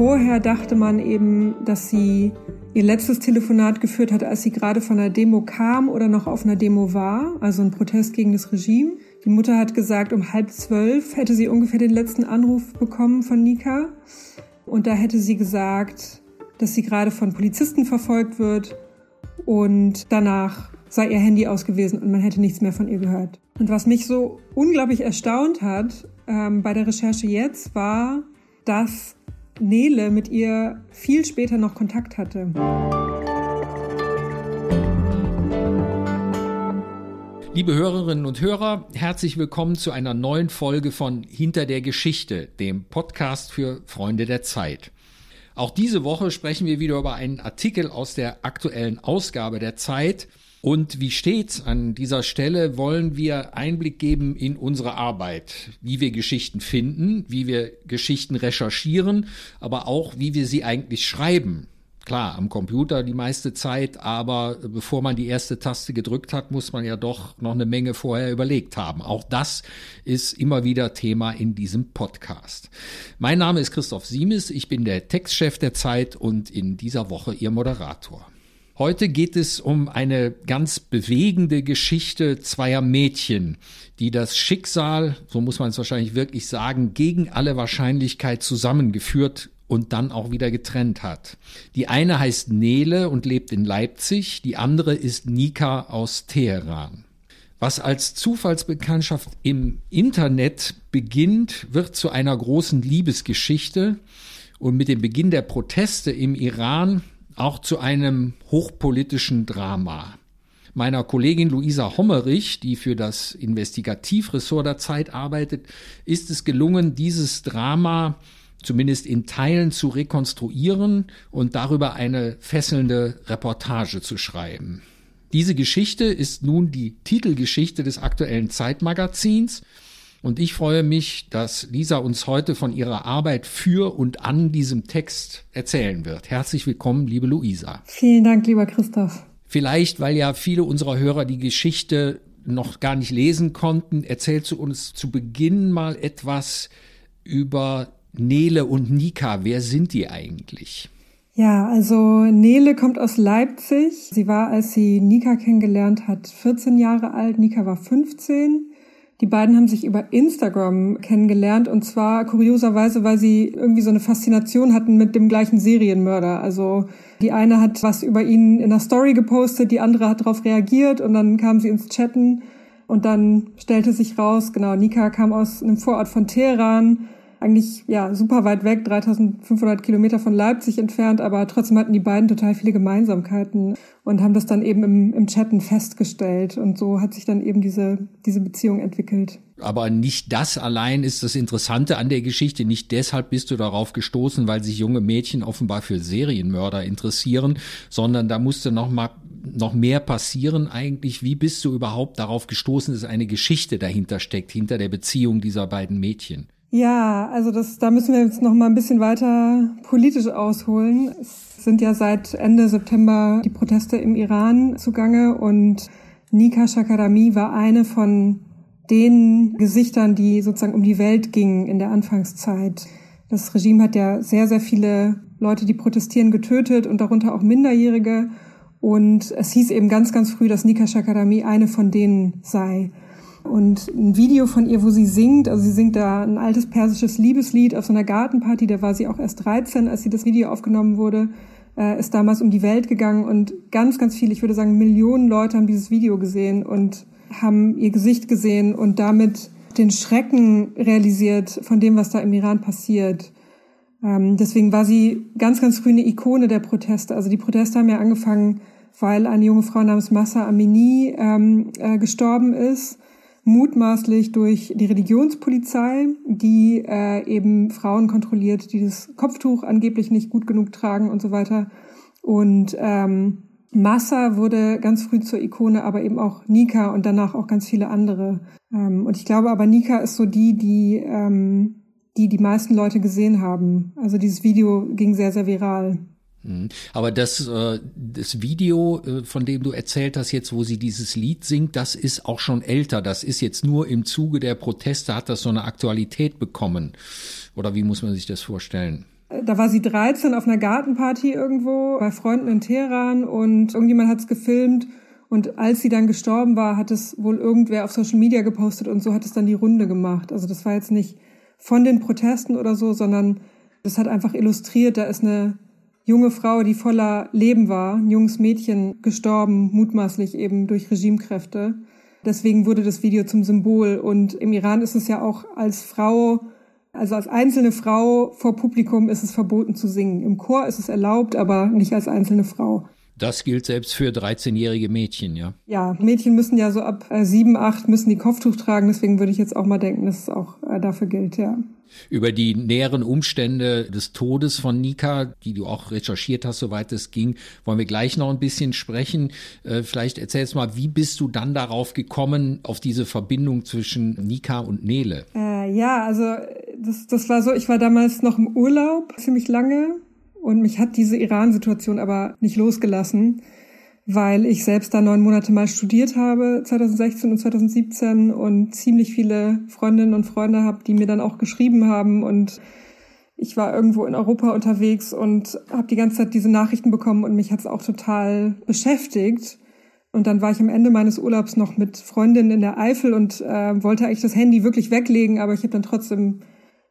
Vorher dachte man eben, dass sie ihr letztes Telefonat geführt hat, als sie gerade von einer Demo kam oder noch auf einer Demo war, also ein Protest gegen das Regime. Die Mutter hat gesagt, um halb zwölf hätte sie ungefähr den letzten Anruf bekommen von Nika. Und da hätte sie gesagt, dass sie gerade von Polizisten verfolgt wird und danach sei ihr Handy aus gewesen und man hätte nichts mehr von ihr gehört. Und was mich so unglaublich erstaunt hat ähm, bei der Recherche jetzt, war, dass Nele mit ihr viel später noch Kontakt hatte. Liebe Hörerinnen und Hörer, herzlich willkommen zu einer neuen Folge von Hinter der Geschichte, dem Podcast für Freunde der Zeit. Auch diese Woche sprechen wir wieder über einen Artikel aus der aktuellen Ausgabe der Zeit. Und wie stets an dieser Stelle wollen wir Einblick geben in unsere Arbeit, wie wir Geschichten finden, wie wir Geschichten recherchieren, aber auch wie wir sie eigentlich schreiben. Klar, am Computer die meiste Zeit, aber bevor man die erste Taste gedrückt hat, muss man ja doch noch eine Menge vorher überlegt haben. Auch das ist immer wieder Thema in diesem Podcast. Mein Name ist Christoph Siemes, ich bin der Textchef der Zeit und in dieser Woche Ihr Moderator. Heute geht es um eine ganz bewegende Geschichte zweier Mädchen, die das Schicksal, so muss man es wahrscheinlich wirklich sagen, gegen alle Wahrscheinlichkeit zusammengeführt und dann auch wieder getrennt hat. Die eine heißt Nele und lebt in Leipzig, die andere ist Nika aus Teheran. Was als Zufallsbekanntschaft im Internet beginnt, wird zu einer großen Liebesgeschichte und mit dem Beginn der Proteste im Iran auch zu einem hochpolitischen Drama. Meiner Kollegin Luisa Hommerich, die für das Investigativressort der Zeit arbeitet, ist es gelungen, dieses Drama zumindest in Teilen zu rekonstruieren und darüber eine fesselnde Reportage zu schreiben. Diese Geschichte ist nun die Titelgeschichte des aktuellen Zeitmagazins und ich freue mich, dass Lisa uns heute von ihrer Arbeit für und an diesem Text erzählen wird. Herzlich willkommen, liebe Luisa. Vielen Dank, lieber Christoph. Vielleicht, weil ja viele unserer Hörer die Geschichte noch gar nicht lesen konnten, erzählst du uns zu Beginn mal etwas über Nele und Nika, wer sind die eigentlich? Ja, also Nele kommt aus Leipzig. Sie war, als sie Nika kennengelernt hat, 14 Jahre alt. Nika war 15. Die beiden haben sich über Instagram kennengelernt und zwar kurioserweise, weil sie irgendwie so eine Faszination hatten mit dem gleichen Serienmörder. Also die eine hat was über ihn in der Story gepostet, die andere hat darauf reagiert und dann kamen sie ins Chatten und dann stellte sich raus, genau, Nika kam aus einem Vorort von Teheran eigentlich ja super weit weg, 3500 Kilometer von Leipzig entfernt, aber trotzdem hatten die beiden total viele Gemeinsamkeiten und haben das dann eben im, im Chatten festgestellt und so hat sich dann eben diese, diese Beziehung entwickelt. Aber nicht das allein ist das Interessante an der Geschichte. Nicht deshalb bist du darauf gestoßen, weil sich junge Mädchen offenbar für Serienmörder interessieren, sondern da musste noch mal noch mehr passieren eigentlich. Wie bist du überhaupt darauf gestoßen, dass eine Geschichte dahinter steckt, hinter der Beziehung dieser beiden Mädchen? Ja, also das, da müssen wir jetzt noch mal ein bisschen weiter politisch ausholen. Es sind ja seit Ende September die Proteste im Iran zugange und Nika Shakarami war eine von den Gesichtern, die sozusagen um die Welt gingen in der Anfangszeit. Das Regime hat ja sehr, sehr viele Leute, die protestieren, getötet und darunter auch Minderjährige. Und es hieß eben ganz, ganz früh, dass Nika Shakarami eine von denen sei. Und ein Video von ihr, wo sie singt, also sie singt da ein altes persisches Liebeslied auf so einer Gartenparty, da war sie auch erst 13, als sie das Video aufgenommen wurde, äh, ist damals um die Welt gegangen und ganz, ganz viele, ich würde sagen Millionen Leute haben dieses Video gesehen und haben ihr Gesicht gesehen und damit den Schrecken realisiert von dem, was da im Iran passiert. Ähm, deswegen war sie ganz, ganz früh eine Ikone der Proteste. Also die Proteste haben ja angefangen, weil eine junge Frau namens Massa Amini ähm, äh, gestorben ist mutmaßlich durch die Religionspolizei, die äh, eben Frauen kontrolliert, die das Kopftuch angeblich nicht gut genug tragen und so weiter. Und ähm, Massa wurde ganz früh zur Ikone, aber eben auch Nika und danach auch ganz viele andere. Ähm, und ich glaube aber, Nika ist so die, die, ähm, die die meisten Leute gesehen haben. Also dieses Video ging sehr, sehr viral. Mhm. Aber das, äh, das Video, äh, von dem du erzählt hast, jetzt, wo sie dieses Lied singt, das ist auch schon älter. Das ist jetzt nur im Zuge der Proteste, hat das so eine Aktualität bekommen. Oder wie muss man sich das vorstellen? Da war sie 13 auf einer Gartenparty irgendwo bei Freunden in Teheran und irgendjemand hat es gefilmt und als sie dann gestorben war, hat es wohl irgendwer auf Social Media gepostet und so hat es dann die Runde gemacht. Also das war jetzt nicht von den Protesten oder so, sondern das hat einfach illustriert, da ist eine junge Frau, die voller Leben war, ein junges Mädchen gestorben, mutmaßlich eben durch Regimekräfte. Deswegen wurde das Video zum Symbol. Und im Iran ist es ja auch als Frau, also als einzelne Frau vor Publikum ist es verboten zu singen. Im Chor ist es erlaubt, aber nicht als einzelne Frau. Das gilt selbst für 13-jährige Mädchen, ja? Ja, Mädchen müssen ja so ab äh, sieben, acht müssen die Kopftuch tragen. Deswegen würde ich jetzt auch mal denken, dass es auch äh, dafür gilt, ja. Über die näheren Umstände des Todes von Nika, die du auch recherchiert hast, soweit es ging, wollen wir gleich noch ein bisschen sprechen. Äh, vielleicht erzählst mal, wie bist du dann darauf gekommen, auf diese Verbindung zwischen Nika und Nele? Äh, ja, also das, das war so, ich war damals noch im Urlaub, ziemlich lange und mich hat diese Iran-Situation aber nicht losgelassen, weil ich selbst da neun Monate mal studiert habe, 2016 und 2017 und ziemlich viele Freundinnen und Freunde habe, die mir dann auch geschrieben haben und ich war irgendwo in Europa unterwegs und habe die ganze Zeit diese Nachrichten bekommen und mich hat es auch total beschäftigt. Und dann war ich am Ende meines Urlaubs noch mit Freundinnen in der Eifel und äh, wollte eigentlich das Handy wirklich weglegen, aber ich habe dann trotzdem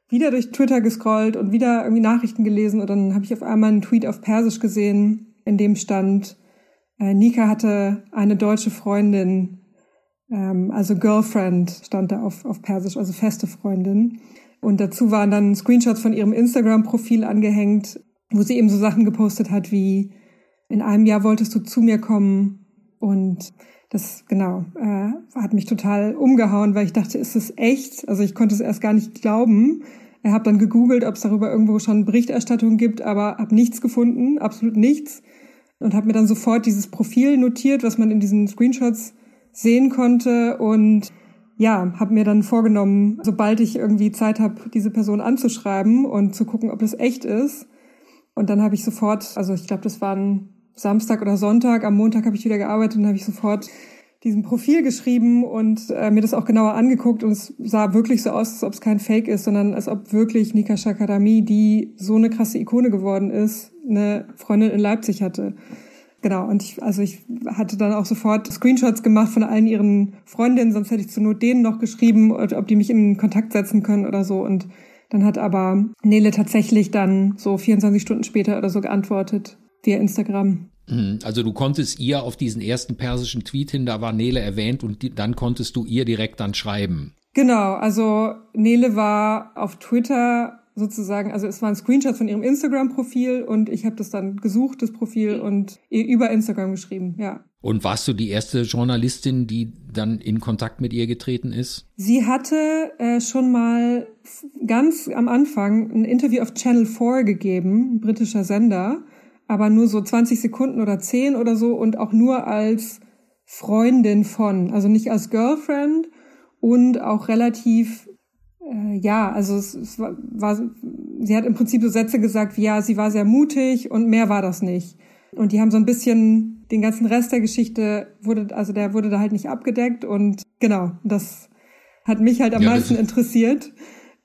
wieder durch Twitter gescrollt und wieder irgendwie Nachrichten gelesen und dann habe ich auf einmal einen Tweet auf Persisch gesehen, in dem stand, äh, Nika hatte eine deutsche Freundin, ähm, also Girlfriend stand da auf, auf Persisch, also feste Freundin. Und dazu waren dann Screenshots von ihrem Instagram-Profil angehängt, wo sie eben so Sachen gepostet hat wie, in einem Jahr wolltest du zu mir kommen und das genau äh, hat mich total umgehauen, weil ich dachte, ist das echt? Also ich konnte es erst gar nicht glauben. Ich habe dann gegoogelt, ob es darüber irgendwo schon Berichterstattung gibt, aber habe nichts gefunden, absolut nichts. Und habe mir dann sofort dieses Profil notiert, was man in diesen Screenshots sehen konnte und ja, habe mir dann vorgenommen, sobald ich irgendwie Zeit habe, diese Person anzuschreiben und zu gucken, ob das echt ist. Und dann habe ich sofort, also ich glaube, das waren Samstag oder Sonntag, am Montag habe ich wieder gearbeitet und habe ich sofort diesem Profil geschrieben und äh, mir das auch genauer angeguckt und es sah wirklich so aus, als ob es kein Fake ist, sondern als ob wirklich Nika Shakarami, die so eine krasse Ikone geworden ist, eine Freundin in Leipzig hatte. Genau, und ich, also ich hatte dann auch sofort Screenshots gemacht von allen ihren Freundinnen, sonst hätte ich zur Not denen noch geschrieben, ob die mich in Kontakt setzen können oder so. Und dann hat aber Nele tatsächlich dann so 24 Stunden später oder so geantwortet via Instagram. Mhm. Also du konntest ihr auf diesen ersten persischen Tweet hin, da war Nele erwähnt und die, dann konntest du ihr direkt dann schreiben. Genau, also Nele war auf Twitter sozusagen, also es waren Screenshots von ihrem Instagram-Profil und ich habe das dann gesucht, das Profil und ihr über Instagram geschrieben, ja. Und warst du die erste Journalistin, die dann in Kontakt mit ihr getreten ist? Sie hatte äh, schon mal ganz am Anfang ein Interview auf Channel 4 gegeben, ein britischer Sender aber nur so 20 Sekunden oder 10 oder so und auch nur als Freundin von, also nicht als Girlfriend und auch relativ, äh, ja, also es, es war, war, sie hat im Prinzip so Sätze gesagt wie, ja, sie war sehr mutig und mehr war das nicht. Und die haben so ein bisschen den ganzen Rest der Geschichte wurde, also der wurde da halt nicht abgedeckt und genau, das hat mich halt am ja, meisten interessiert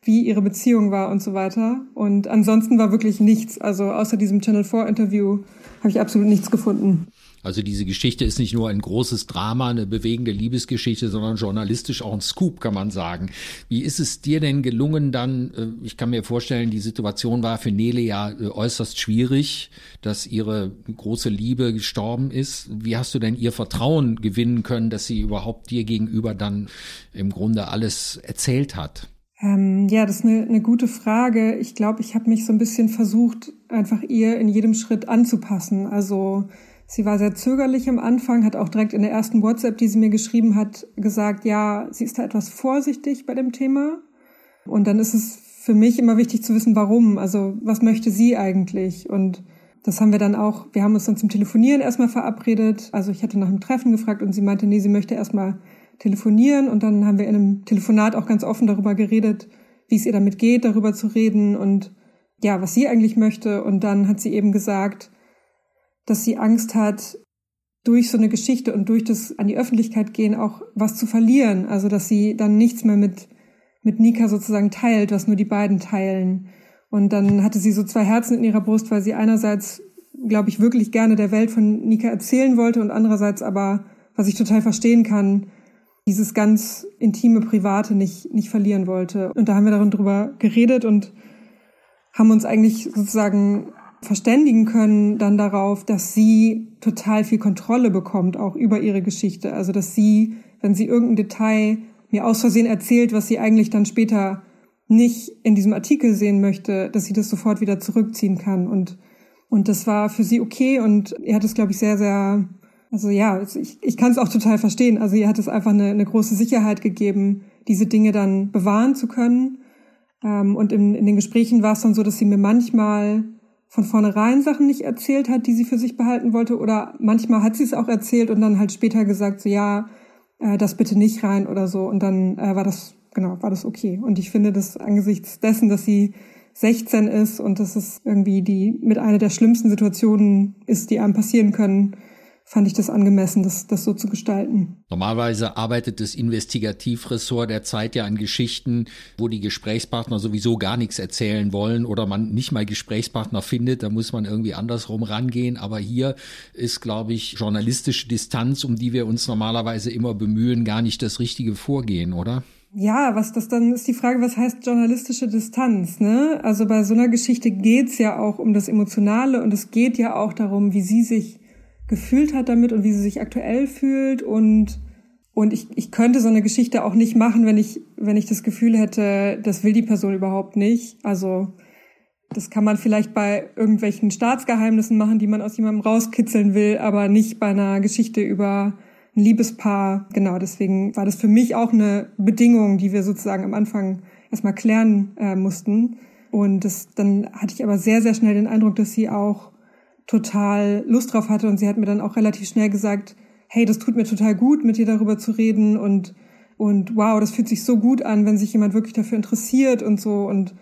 wie ihre Beziehung war und so weiter. Und ansonsten war wirklich nichts. Also außer diesem Channel 4 Interview habe ich absolut nichts gefunden. Also diese Geschichte ist nicht nur ein großes Drama, eine bewegende Liebesgeschichte, sondern journalistisch auch ein Scoop, kann man sagen. Wie ist es dir denn gelungen dann, äh, ich kann mir vorstellen, die Situation war für Nele ja äh, äußerst schwierig, dass ihre große Liebe gestorben ist. Wie hast du denn ihr Vertrauen gewinnen können, dass sie überhaupt dir gegenüber dann im Grunde alles erzählt hat? Ähm, ja, das ist eine, eine gute Frage. Ich glaube, ich habe mich so ein bisschen versucht, einfach ihr in jedem Schritt anzupassen. Also sie war sehr zögerlich am Anfang, hat auch direkt in der ersten WhatsApp, die sie mir geschrieben hat, gesagt, ja, sie ist da etwas vorsichtig bei dem Thema. Und dann ist es für mich immer wichtig zu wissen, warum. Also was möchte sie eigentlich? Und das haben wir dann auch, wir haben uns dann zum Telefonieren erstmal verabredet. Also ich hatte nach einem Treffen gefragt und sie meinte, nee, sie möchte erstmal telefonieren und dann haben wir in einem Telefonat auch ganz offen darüber geredet, wie es ihr damit geht, darüber zu reden und ja, was sie eigentlich möchte. Und dann hat sie eben gesagt, dass sie Angst hat, durch so eine Geschichte und durch das an die Öffentlichkeit gehen auch was zu verlieren. Also, dass sie dann nichts mehr mit, mit Nika sozusagen teilt, was nur die beiden teilen. Und dann hatte sie so zwei Herzen in ihrer Brust, weil sie einerseits, glaube ich, wirklich gerne der Welt von Nika erzählen wollte und andererseits aber, was ich total verstehen kann, dieses ganz intime Private nicht, nicht verlieren wollte. Und da haben wir darüber geredet und haben uns eigentlich sozusagen verständigen können dann darauf, dass sie total viel Kontrolle bekommt, auch über ihre Geschichte. Also, dass sie, wenn sie irgendein Detail mir aus Versehen erzählt, was sie eigentlich dann später nicht in diesem Artikel sehen möchte, dass sie das sofort wieder zurückziehen kann. Und, und das war für sie okay und er hat es, glaube ich, sehr, sehr also ja, ich, ich kann es auch total verstehen. Also ihr hat es einfach eine, eine große Sicherheit gegeben, diese Dinge dann bewahren zu können. Ähm, und in, in den Gesprächen war es dann so, dass sie mir manchmal von vornherein Sachen nicht erzählt hat, die sie für sich behalten wollte. Oder manchmal hat sie es auch erzählt und dann halt später gesagt, so ja, äh, das bitte nicht rein oder so. Und dann äh, war das, genau, war das okay. Und ich finde das angesichts dessen, dass sie 16 ist und dass es irgendwie die mit einer der schlimmsten Situationen ist, die einem passieren können, fand ich das angemessen, das, das so zu gestalten. Normalerweise arbeitet das Investigativressort der Zeit ja an Geschichten, wo die Gesprächspartner sowieso gar nichts erzählen wollen oder man nicht mal Gesprächspartner findet, da muss man irgendwie andersrum rangehen. Aber hier ist, glaube ich, journalistische Distanz, um die wir uns normalerweise immer bemühen, gar nicht das richtige Vorgehen, oder? Ja, was das dann ist die Frage, was heißt journalistische Distanz? Ne? Also bei so einer Geschichte geht's ja auch um das Emotionale und es geht ja auch darum, wie sie sich gefühlt hat damit und wie sie sich aktuell fühlt und und ich, ich könnte so eine Geschichte auch nicht machen, wenn ich, wenn ich das Gefühl hätte, das will die Person überhaupt nicht. Also das kann man vielleicht bei irgendwelchen Staatsgeheimnissen machen, die man aus jemandem rauskitzeln will, aber nicht bei einer Geschichte über ein Liebespaar. Genau, deswegen war das für mich auch eine Bedingung, die wir sozusagen am Anfang erstmal klären äh, mussten. Und das, dann hatte ich aber sehr, sehr schnell den Eindruck, dass sie auch total Lust drauf hatte und sie hat mir dann auch relativ schnell gesagt, hey, das tut mir total gut, mit dir darüber zu reden und und wow, das fühlt sich so gut an, wenn sich jemand wirklich dafür interessiert und so und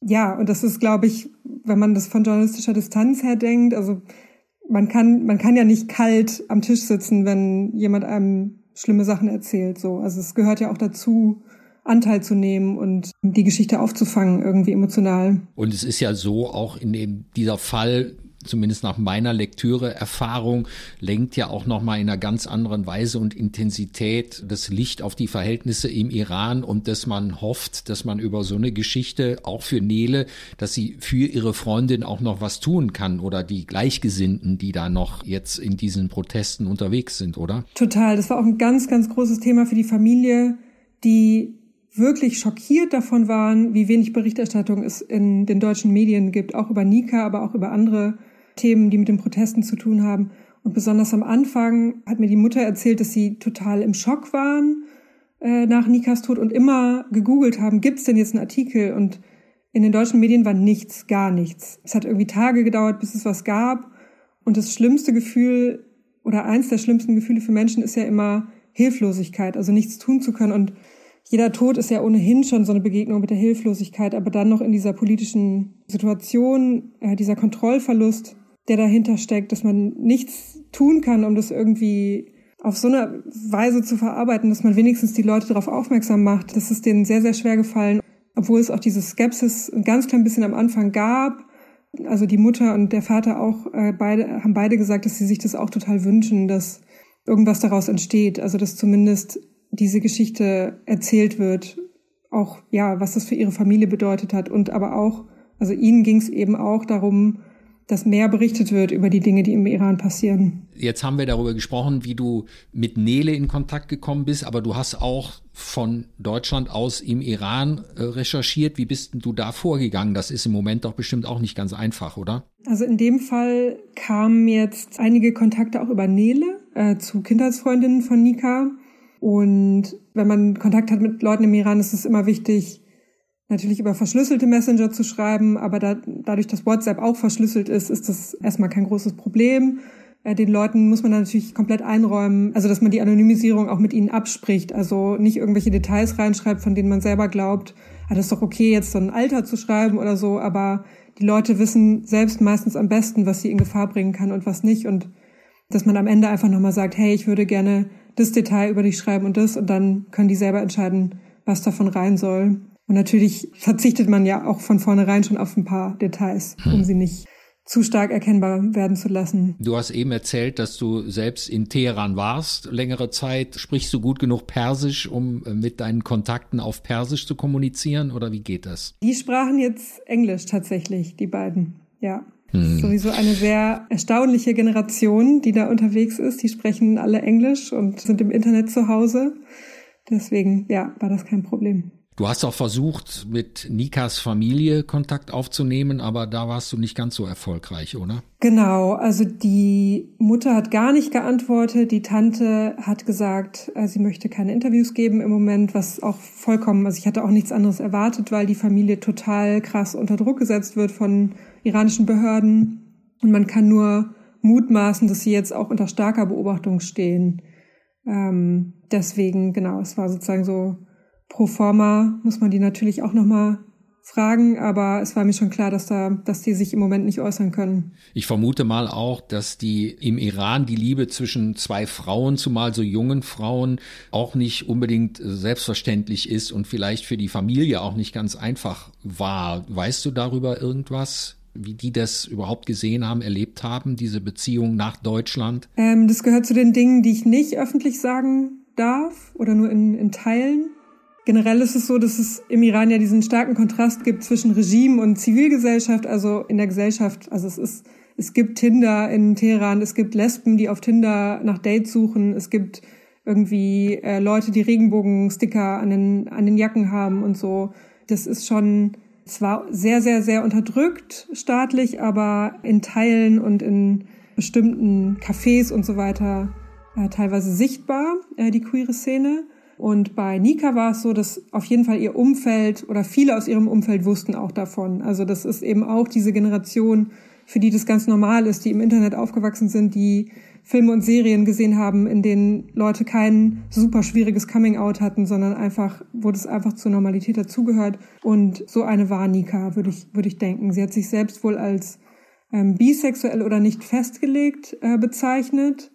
ja, und das ist, glaube ich, wenn man das von journalistischer Distanz her denkt, also man kann, man kann ja nicht kalt am Tisch sitzen, wenn jemand einem schlimme Sachen erzählt, so. Also es gehört ja auch dazu, Anteil zu nehmen und die Geschichte aufzufangen, irgendwie emotional. Und es ist ja so, auch in dem, dieser Fall zumindest nach meiner Lektüre Erfahrung, lenkt ja auch nochmal in einer ganz anderen Weise und Intensität das Licht auf die Verhältnisse im Iran und dass man hofft, dass man über so eine Geschichte auch für Nele, dass sie für ihre Freundin auch noch was tun kann oder die Gleichgesinnten, die da noch jetzt in diesen Protesten unterwegs sind, oder? Total. Das war auch ein ganz, ganz großes Thema für die Familie, die wirklich schockiert davon waren, wie wenig Berichterstattung es in den deutschen Medien gibt, auch über Nika, aber auch über andere Themen, die mit den Protesten zu tun haben. Und besonders am Anfang hat mir die Mutter erzählt, dass sie total im Schock waren äh, nach Nikas Tod und immer gegoogelt haben, gibt's denn jetzt einen Artikel? Und in den deutschen Medien war nichts, gar nichts. Es hat irgendwie Tage gedauert, bis es was gab. Und das schlimmste Gefühl oder eins der schlimmsten Gefühle für Menschen ist ja immer Hilflosigkeit, also nichts tun zu können. Und jeder Tod ist ja ohnehin schon so eine Begegnung mit der Hilflosigkeit, aber dann noch in dieser politischen Situation, äh, dieser Kontrollverlust, der dahinter steckt, dass man nichts tun kann, um das irgendwie auf so eine Weise zu verarbeiten, dass man wenigstens die Leute darauf aufmerksam macht. Das ist denen sehr, sehr schwer gefallen, obwohl es auch diese Skepsis ein ganz klein bisschen am Anfang gab. Also die Mutter und der Vater auch äh, beide haben beide gesagt, dass sie sich das auch total wünschen, dass irgendwas daraus entsteht. Also dass zumindest diese Geschichte erzählt wird, auch ja, was das für ihre Familie bedeutet hat und aber auch, also ihnen ging es eben auch darum, dass mehr berichtet wird über die Dinge, die im Iran passieren. Jetzt haben wir darüber gesprochen, wie du mit Nele in Kontakt gekommen bist, aber du hast auch von Deutschland aus im Iran äh, recherchiert. Wie bist du da vorgegangen? Das ist im Moment doch bestimmt auch nicht ganz einfach, oder? Also in dem Fall kamen jetzt einige Kontakte auch über Nele äh, zu Kindheitsfreundinnen von Nika. Und wenn man Kontakt hat mit Leuten im Iran, ist es immer wichtig, natürlich über verschlüsselte Messenger zu schreiben, aber da, dadurch, dass WhatsApp auch verschlüsselt ist, ist das erstmal kein großes Problem. Äh, den Leuten muss man natürlich komplett einräumen, also dass man die Anonymisierung auch mit ihnen abspricht, also nicht irgendwelche Details reinschreibt, von denen man selber glaubt, ah, das ist doch okay, jetzt so ein Alter zu schreiben oder so, aber die Leute wissen selbst meistens am besten, was sie in Gefahr bringen kann und was nicht und dass man am Ende einfach nochmal sagt, hey, ich würde gerne das Detail über dich schreiben und das und dann können die selber entscheiden, was davon rein soll. Und natürlich verzichtet man ja auch von vornherein schon auf ein paar Details, um hm. sie nicht zu stark erkennbar werden zu lassen. Du hast eben erzählt, dass du selbst in Teheran warst, längere Zeit. Sprichst du gut genug Persisch, um äh, mit deinen Kontakten auf Persisch zu kommunizieren oder wie geht das? Die sprachen jetzt Englisch tatsächlich, die beiden. Ja. Hm. Sowieso eine sehr erstaunliche Generation, die da unterwegs ist. Die sprechen alle Englisch und sind im Internet zu Hause. Deswegen, ja, war das kein Problem. Du hast auch versucht, mit Nikas Familie Kontakt aufzunehmen, aber da warst du nicht ganz so erfolgreich, oder? Genau, also die Mutter hat gar nicht geantwortet, die Tante hat gesagt, äh, sie möchte keine Interviews geben im Moment, was auch vollkommen, also ich hatte auch nichts anderes erwartet, weil die Familie total krass unter Druck gesetzt wird von iranischen Behörden und man kann nur mutmaßen, dass sie jetzt auch unter starker Beobachtung stehen. Ähm, deswegen, genau, es war sozusagen so Pro forma muss man die natürlich auch nochmal fragen, aber es war mir schon klar, dass da, dass die sich im Moment nicht äußern können. Ich vermute mal auch, dass die im Iran die Liebe zwischen zwei Frauen, zumal so jungen Frauen, auch nicht unbedingt selbstverständlich ist und vielleicht für die Familie auch nicht ganz einfach war. Weißt du darüber irgendwas? Wie die das überhaupt gesehen haben, erlebt haben, diese Beziehung nach Deutschland? Ähm, das gehört zu den Dingen, die ich nicht öffentlich sagen darf oder nur in, in Teilen. Generell ist es so, dass es im Iran ja diesen starken Kontrast gibt zwischen Regime und Zivilgesellschaft, also in der Gesellschaft. Also es ist, es gibt Tinder in Teheran, es gibt Lesben, die auf Tinder nach Dates suchen, es gibt irgendwie äh, Leute, die Regenbogensticker an den, an den Jacken haben und so. Das ist schon zwar sehr, sehr, sehr unterdrückt staatlich, aber in Teilen und in bestimmten Cafés und so weiter äh, teilweise sichtbar, äh, die queere Szene. Und bei Nika war es so, dass auf jeden Fall ihr Umfeld oder viele aus ihrem Umfeld wussten auch davon. Also das ist eben auch diese Generation, für die das ganz normal ist, die im Internet aufgewachsen sind, die Filme und Serien gesehen haben, in denen Leute kein super schwieriges Coming-out hatten, sondern einfach, wo das einfach zur Normalität dazugehört. Und so eine war Nika, würde ich, würde ich denken. Sie hat sich selbst wohl als ähm, bisexuell oder nicht festgelegt äh, bezeichnet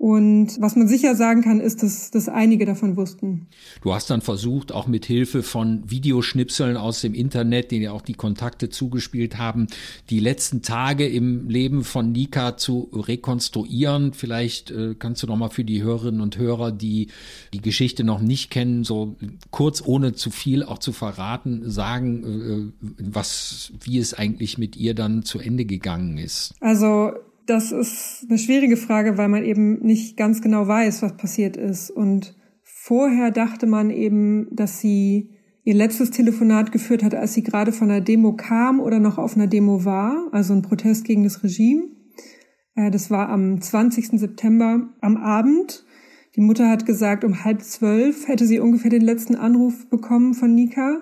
und was man sicher sagen kann, ist, dass, dass einige davon wussten. Du hast dann versucht, auch mit Hilfe von Videoschnipseln aus dem Internet, denen ja auch die Kontakte zugespielt haben, die letzten Tage im Leben von Nika zu rekonstruieren. Vielleicht äh, kannst du noch mal für die Hörerinnen und Hörer, die die Geschichte noch nicht kennen, so kurz, ohne zu viel auch zu verraten, sagen, äh, was, wie es eigentlich mit ihr dann zu Ende gegangen ist. Also das ist eine schwierige Frage, weil man eben nicht ganz genau weiß, was passiert ist. Und vorher dachte man eben, dass sie ihr letztes Telefonat geführt hat, als sie gerade von einer Demo kam oder noch auf einer Demo war, also ein Protest gegen das Regime. Äh, das war am 20. September am Abend. Die Mutter hat gesagt, um halb zwölf hätte sie ungefähr den letzten Anruf bekommen von Nika.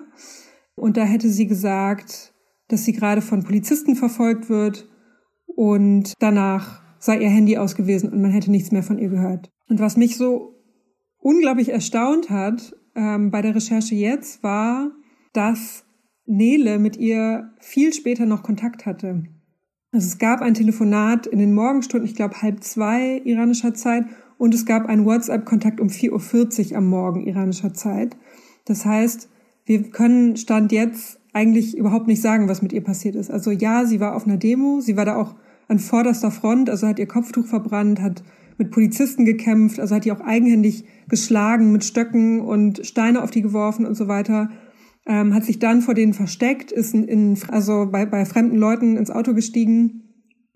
Und da hätte sie gesagt, dass sie gerade von Polizisten verfolgt wird und danach sei ihr Handy aus gewesen und man hätte nichts mehr von ihr gehört. Und was mich so unglaublich erstaunt hat ähm, bei der Recherche jetzt, war, dass Nele mit ihr viel später noch Kontakt hatte. Also es gab ein Telefonat in den Morgenstunden, ich glaube halb zwei iranischer Zeit, und es gab einen WhatsApp-Kontakt um 4.40 Uhr am Morgen iranischer Zeit. Das heißt, wir können Stand jetzt eigentlich überhaupt nicht sagen, was mit ihr passiert ist. Also ja, sie war auf einer Demo, sie war da auch an vorderster Front, also hat ihr Kopftuch verbrannt, hat mit Polizisten gekämpft, also hat die auch eigenhändig geschlagen mit Stöcken und Steine auf die geworfen und so weiter. Ähm, hat sich dann vor denen versteckt, ist in, in, also bei, bei fremden Leuten ins Auto gestiegen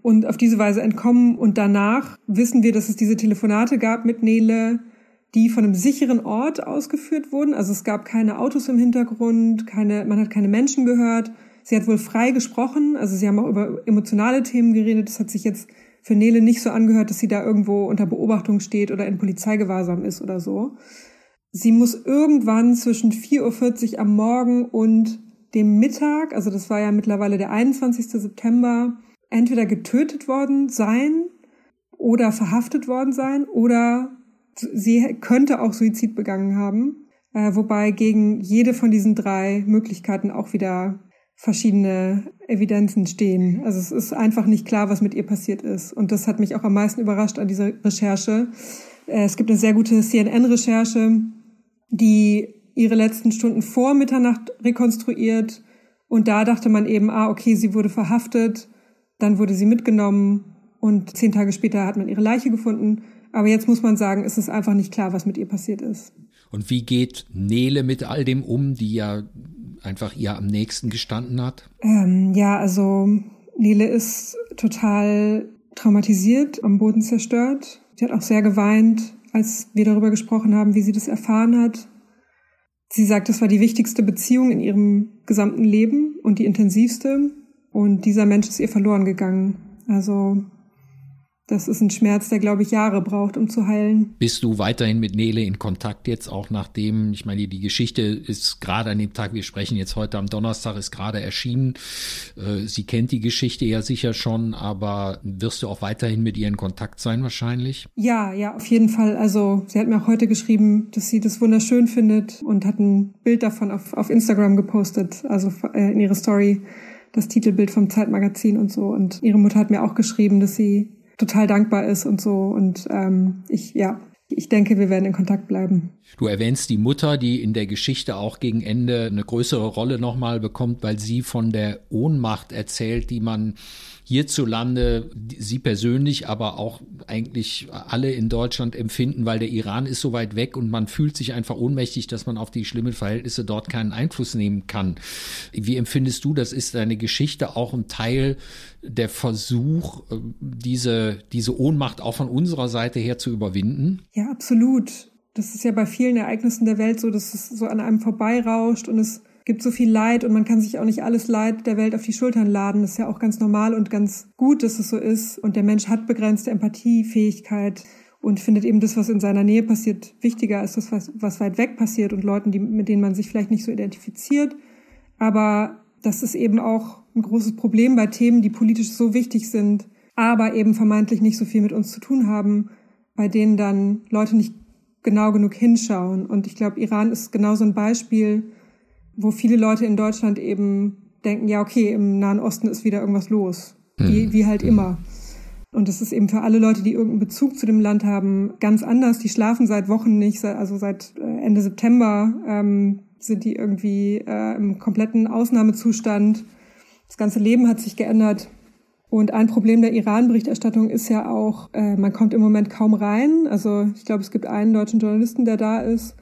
und auf diese Weise entkommen. Und danach wissen wir, dass es diese Telefonate gab mit Nele, die von einem sicheren Ort ausgeführt wurden. Also es gab keine Autos im Hintergrund, keine, man hat keine Menschen gehört. Sie hat wohl frei gesprochen, also sie haben auch über emotionale Themen geredet. Das hat sich jetzt für Nele nicht so angehört, dass sie da irgendwo unter Beobachtung steht oder in Polizeigewahrsam ist oder so. Sie muss irgendwann zwischen 4.40 Uhr am Morgen und dem Mittag, also das war ja mittlerweile der 21. September, entweder getötet worden sein oder verhaftet worden sein oder sie könnte auch Suizid begangen haben. Äh, wobei gegen jede von diesen drei Möglichkeiten auch wieder verschiedene Evidenzen stehen. Also es ist einfach nicht klar, was mit ihr passiert ist. Und das hat mich auch am meisten überrascht an dieser Recherche. Äh, es gibt eine sehr gute CNN-Recherche, die ihre letzten Stunden vor Mitternacht rekonstruiert. Und da dachte man eben, ah, okay, sie wurde verhaftet, dann wurde sie mitgenommen und zehn Tage später hat man ihre Leiche gefunden. Aber jetzt muss man sagen, es ist einfach nicht klar, was mit ihr passiert ist. Und wie geht Nele mit all dem um, die ja einfach ihr am nächsten gestanden hat? Ähm, ja, also Nele ist total traumatisiert, am Boden zerstört. Sie hat auch sehr geweint, als wir darüber gesprochen haben, wie sie das erfahren hat. Sie sagt, das war die wichtigste Beziehung in ihrem gesamten Leben und die intensivste. Und dieser Mensch ist ihr verloren gegangen. Also das ist ein Schmerz, der, glaube ich, Jahre braucht, um zu heilen. Bist du weiterhin mit Nele in Kontakt jetzt, auch nachdem, ich meine, die Geschichte ist gerade an dem Tag, wir sprechen jetzt heute am Donnerstag, ist gerade erschienen. Äh, sie kennt die Geschichte ja sicher schon, aber wirst du auch weiterhin mit ihr in Kontakt sein wahrscheinlich? Ja, ja, auf jeden Fall. Also sie hat mir auch heute geschrieben, dass sie das wunderschön findet und hat ein Bild davon auf, auf Instagram gepostet, also äh, in ihre Story das Titelbild vom Zeitmagazin und so. Und ihre Mutter hat mir auch geschrieben, dass sie total dankbar ist und so. Und ähm, ich, ja, ich denke, wir werden in Kontakt bleiben. Du erwähnst die Mutter, die in der Geschichte auch gegen Ende eine größere Rolle nochmal bekommt, weil sie von der Ohnmacht erzählt, die man hierzulande, sie persönlich, aber auch eigentlich alle in Deutschland empfinden, weil der Iran ist so weit weg und man fühlt sich einfach ohnmächtig, dass man auf die schlimmen Verhältnisse dort keinen Einfluss nehmen kann. Wie empfindest du, das ist deine Geschichte auch ein Teil der Versuch, diese, diese Ohnmacht auch von unserer Seite her zu überwinden? Ja, absolut. Das ist ja bei vielen Ereignissen der Welt so, dass es so an einem vorbeirauscht und es gibt so viel Leid und man kann sich auch nicht alles Leid der Welt auf die Schultern laden. Das ist ja auch ganz normal und ganz gut, dass es so ist. Und der Mensch hat begrenzte Empathiefähigkeit und findet eben das, was in seiner Nähe passiert, wichtiger als das, was, was weit weg passiert und Leuten, die, mit denen man sich vielleicht nicht so identifiziert. Aber das ist eben auch ein großes Problem bei Themen, die politisch so wichtig sind, aber eben vermeintlich nicht so viel mit uns zu tun haben, bei denen dann Leute nicht genau genug hinschauen. Und ich glaube, Iran ist genau so ein Beispiel, wo viele Leute in Deutschland eben denken, ja, okay, im Nahen Osten ist wieder irgendwas los. Wie, mhm. wie halt immer. Und das ist eben für alle Leute, die irgendeinen Bezug zu dem Land haben, ganz anders. Die schlafen seit Wochen nicht, also seit äh, Ende September ähm, sind die irgendwie äh, im kompletten Ausnahmezustand. Das ganze Leben hat sich geändert. Und ein Problem der Iran-Berichterstattung ist ja auch, äh, man kommt im Moment kaum rein. Also ich glaube, es gibt einen deutschen Journalisten, der da ist.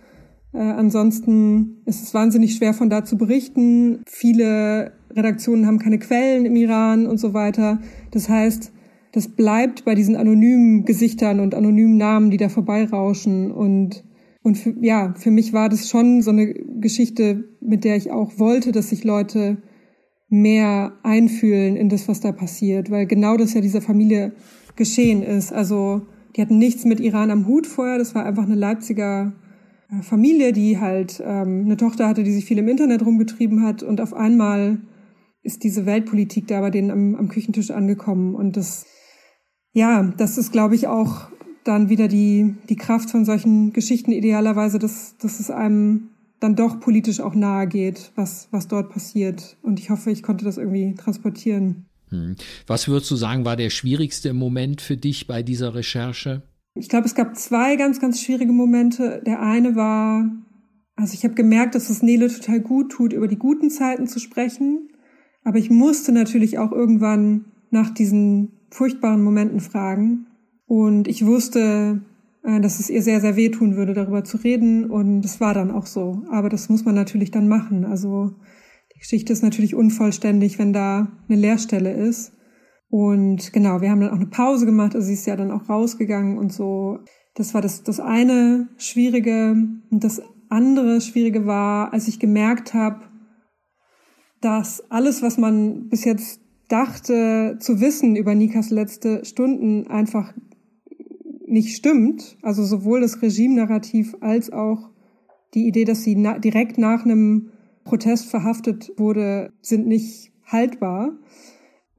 Äh, ansonsten ist es wahnsinnig schwer von da zu berichten. Viele Redaktionen haben keine Quellen im Iran und so weiter. Das heißt, das bleibt bei diesen anonymen Gesichtern und anonymen Namen, die da vorbeirauschen. Und, und für, ja, für mich war das schon so eine Geschichte, mit der ich auch wollte, dass sich Leute mehr einfühlen in das, was da passiert, weil genau das ja dieser Familie geschehen ist. Also die hatten nichts mit Iran am Hut vorher, das war einfach eine Leipziger Familie, die halt ähm, eine Tochter hatte, die sich viel im Internet rumgetrieben hat und auf einmal ist diese Weltpolitik da bei denen am, am Küchentisch angekommen und das, ja, das ist, glaube ich, auch dann wieder die, die Kraft von solchen Geschichten idealerweise, dass, dass es einem dann doch politisch auch nahe geht, was, was dort passiert. Und ich hoffe, ich konnte das irgendwie transportieren. Hm. Was würdest du sagen, war der schwierigste Moment für dich bei dieser Recherche? Ich glaube, es gab zwei ganz, ganz schwierige Momente. Der eine war, also ich habe gemerkt, dass es Nele total gut tut, über die guten Zeiten zu sprechen. Aber ich musste natürlich auch irgendwann nach diesen furchtbaren Momenten fragen. Und ich wusste, äh, dass es ihr sehr, sehr wehtun würde, darüber zu reden. Und es war dann auch so. Aber das muss man natürlich dann machen. Also die Geschichte ist natürlich unvollständig, wenn da eine Leerstelle ist. Und genau, wir haben dann auch eine Pause gemacht, also sie ist ja dann auch rausgegangen und so. Das war das, das eine Schwierige. Und das andere Schwierige war, als ich gemerkt habe, dass alles, was man bis jetzt dachte zu wissen über Nikas letzte Stunden, einfach nicht stimmt. Also sowohl das Regime-Narrativ als auch die Idee, dass sie na direkt nach einem Protest verhaftet wurde, sind nicht haltbar.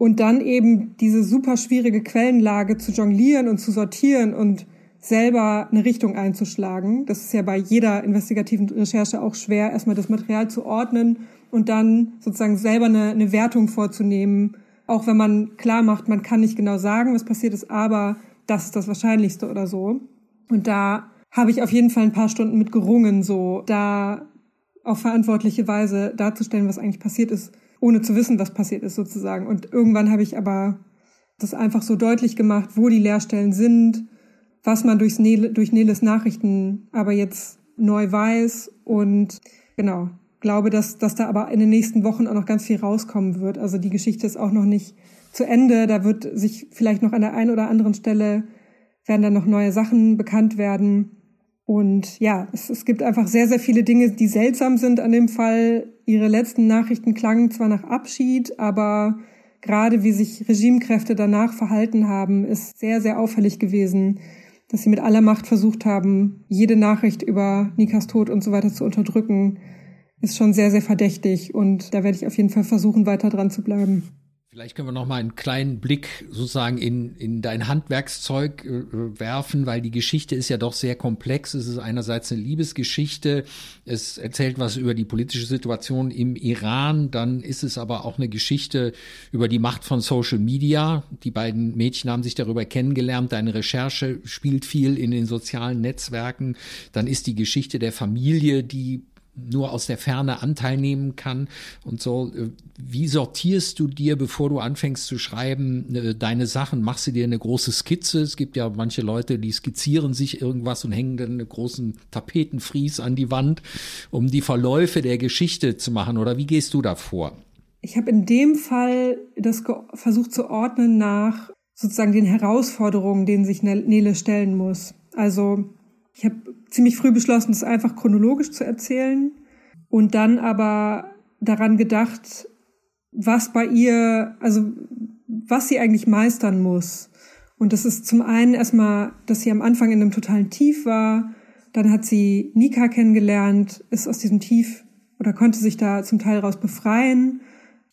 Und dann eben diese super schwierige Quellenlage zu jonglieren und zu sortieren und selber eine Richtung einzuschlagen. Das ist ja bei jeder investigativen Recherche auch schwer, erstmal das Material zu ordnen und dann sozusagen selber eine, eine Wertung vorzunehmen. Auch wenn man klar macht, man kann nicht genau sagen, was passiert ist, aber das ist das Wahrscheinlichste oder so. Und da habe ich auf jeden Fall ein paar Stunden mit gerungen, so da auf verantwortliche Weise darzustellen, was eigentlich passiert ist, ohne zu wissen, was passiert ist sozusagen. Und irgendwann habe ich aber das einfach so deutlich gemacht, wo die Leerstellen sind, was man durchs Nele, durch Neles Nachrichten aber jetzt neu weiß und genau, glaube, dass, dass da aber in den nächsten Wochen auch noch ganz viel rauskommen wird. Also die Geschichte ist auch noch nicht zu Ende. Da wird sich vielleicht noch an der einen oder anderen Stelle werden dann noch neue Sachen bekannt werden. Und ja, es, es gibt einfach sehr, sehr viele Dinge, die seltsam sind an dem Fall. Ihre letzten Nachrichten klangen zwar nach Abschied, aber gerade wie sich Regimekräfte danach verhalten haben, ist sehr, sehr auffällig gewesen, dass sie mit aller Macht versucht haben, jede Nachricht über Nikas Tod und so weiter zu unterdrücken, ist schon sehr, sehr verdächtig. Und da werde ich auf jeden Fall versuchen, weiter dran zu bleiben. Vielleicht können wir noch mal einen kleinen Blick sozusagen in, in dein Handwerkszeug äh, werfen, weil die Geschichte ist ja doch sehr komplex. Es ist einerseits eine Liebesgeschichte, es erzählt was über die politische Situation im Iran, dann ist es aber auch eine Geschichte über die Macht von Social Media. Die beiden Mädchen haben sich darüber kennengelernt, deine Recherche spielt viel in den sozialen Netzwerken. Dann ist die Geschichte der Familie, die nur aus der Ferne Anteil nehmen kann und so. Wie sortierst du dir, bevor du anfängst zu schreiben, äh, deine Sachen? Machst du dir eine große Skizze? Es gibt ja manche Leute, die skizzieren sich irgendwas und hängen dann einen großen Tapetenfries an die Wand, um die Verläufe der Geschichte zu machen. Oder wie gehst du da vor? Ich habe in dem Fall das versucht zu ordnen nach sozusagen den Herausforderungen, denen sich Nele stellen muss. Also ich habe ziemlich früh beschlossen, es einfach chronologisch zu erzählen und dann aber daran gedacht, was bei ihr, also was sie eigentlich meistern muss. Und das ist zum einen erstmal, dass sie am Anfang in einem totalen Tief war. Dann hat sie Nika kennengelernt, ist aus diesem Tief oder konnte sich da zum Teil raus befreien.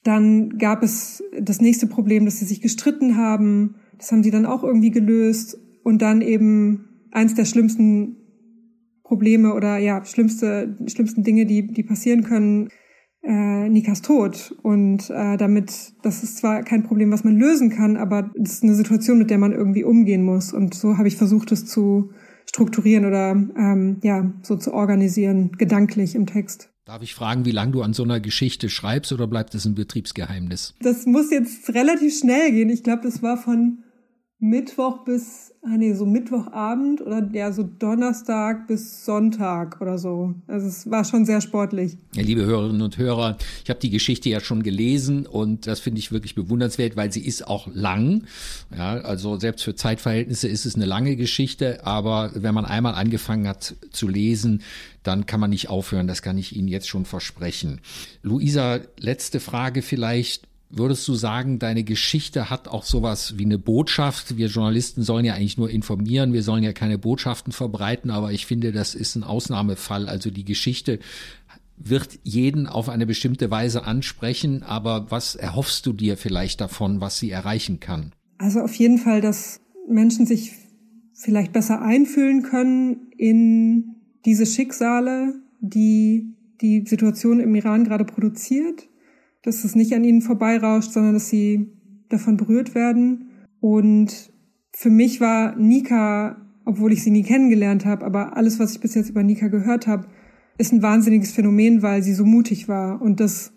Dann gab es das nächste Problem, dass sie sich gestritten haben. Das haben sie dann auch irgendwie gelöst. Und dann eben eins der schlimmsten Probleme oder ja, schlimmste, schlimmsten Dinge, die, die passieren können, äh, Nikas Tod. Und äh, damit, das ist zwar kein Problem, was man lösen kann, aber es ist eine Situation, mit der man irgendwie umgehen muss. Und so habe ich versucht, es zu strukturieren oder ähm, ja, so zu organisieren, gedanklich im Text. Darf ich fragen, wie lange du an so einer Geschichte schreibst oder bleibt es ein Betriebsgeheimnis? Das muss jetzt relativ schnell gehen. Ich glaube, das war von Mittwoch bis, ah nee, so Mittwochabend oder ja, so Donnerstag bis Sonntag oder so. Also es war schon sehr sportlich. Ja, liebe Hörerinnen und Hörer, ich habe die Geschichte ja schon gelesen und das finde ich wirklich bewundernswert, weil sie ist auch lang. Ja, also selbst für Zeitverhältnisse ist es eine lange Geschichte, aber wenn man einmal angefangen hat zu lesen, dann kann man nicht aufhören. Das kann ich Ihnen jetzt schon versprechen. Luisa, letzte Frage vielleicht. Würdest du sagen, deine Geschichte hat auch sowas wie eine Botschaft? Wir Journalisten sollen ja eigentlich nur informieren, wir sollen ja keine Botschaften verbreiten, aber ich finde, das ist ein Ausnahmefall. Also die Geschichte wird jeden auf eine bestimmte Weise ansprechen, aber was erhoffst du dir vielleicht davon, was sie erreichen kann? Also auf jeden Fall, dass Menschen sich vielleicht besser einfühlen können in diese Schicksale, die die Situation im Iran gerade produziert dass es nicht an ihnen vorbeirauscht, sondern dass sie davon berührt werden. Und für mich war Nika, obwohl ich sie nie kennengelernt habe, aber alles, was ich bis jetzt über Nika gehört habe, ist ein wahnsinniges Phänomen, weil sie so mutig war. Und das,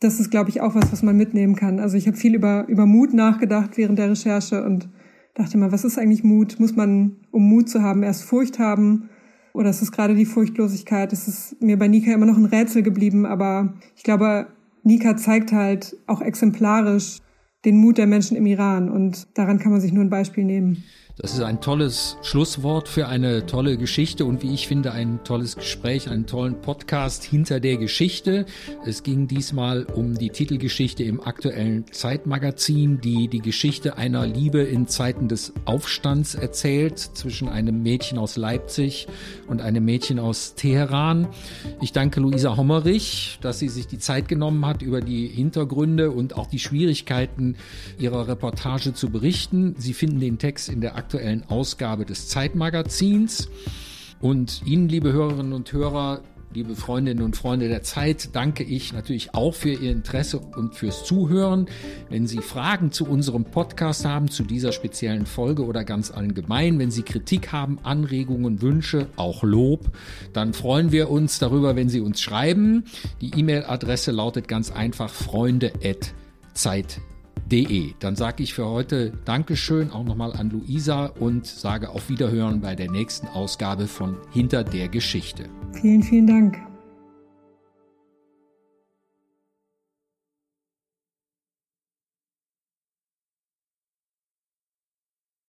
das ist, glaube ich, auch was, was man mitnehmen kann. Also ich habe viel über, über Mut nachgedacht während der Recherche und dachte mal, was ist eigentlich Mut? Muss man, um Mut zu haben, erst Furcht haben? Oder ist es gerade die Furchtlosigkeit? Es ist mir bei Nika immer noch ein Rätsel geblieben, aber ich glaube, Nika zeigt halt auch exemplarisch den Mut der Menschen im Iran und daran kann man sich nur ein Beispiel nehmen. Das ist ein tolles Schlusswort für eine tolle Geschichte und wie ich finde ein tolles Gespräch, einen tollen Podcast hinter der Geschichte. Es ging diesmal um die Titelgeschichte im aktuellen Zeitmagazin, die die Geschichte einer Liebe in Zeiten des Aufstands erzählt zwischen einem Mädchen aus Leipzig und einem Mädchen aus Teheran. Ich danke Luisa Hommerich, dass sie sich die Zeit genommen hat, über die Hintergründe und auch die Schwierigkeiten ihrer Reportage zu berichten. Sie finden den Text in der aktuellen Ausgabe des Zeitmagazins. Und Ihnen, liebe Hörerinnen und Hörer, liebe Freundinnen und Freunde der Zeit, danke ich natürlich auch für Ihr Interesse und fürs Zuhören. Wenn Sie Fragen zu unserem Podcast haben, zu dieser speziellen Folge oder ganz allgemein, wenn Sie Kritik haben, Anregungen, Wünsche, auch Lob, dann freuen wir uns darüber, wenn Sie uns schreiben. Die E-Mail-Adresse lautet ganz einfach freunde.zeit.de. Dann sage ich für heute Dankeschön auch nochmal an Luisa und sage auf Wiederhören bei der nächsten Ausgabe von Hinter der Geschichte. Vielen, vielen Dank.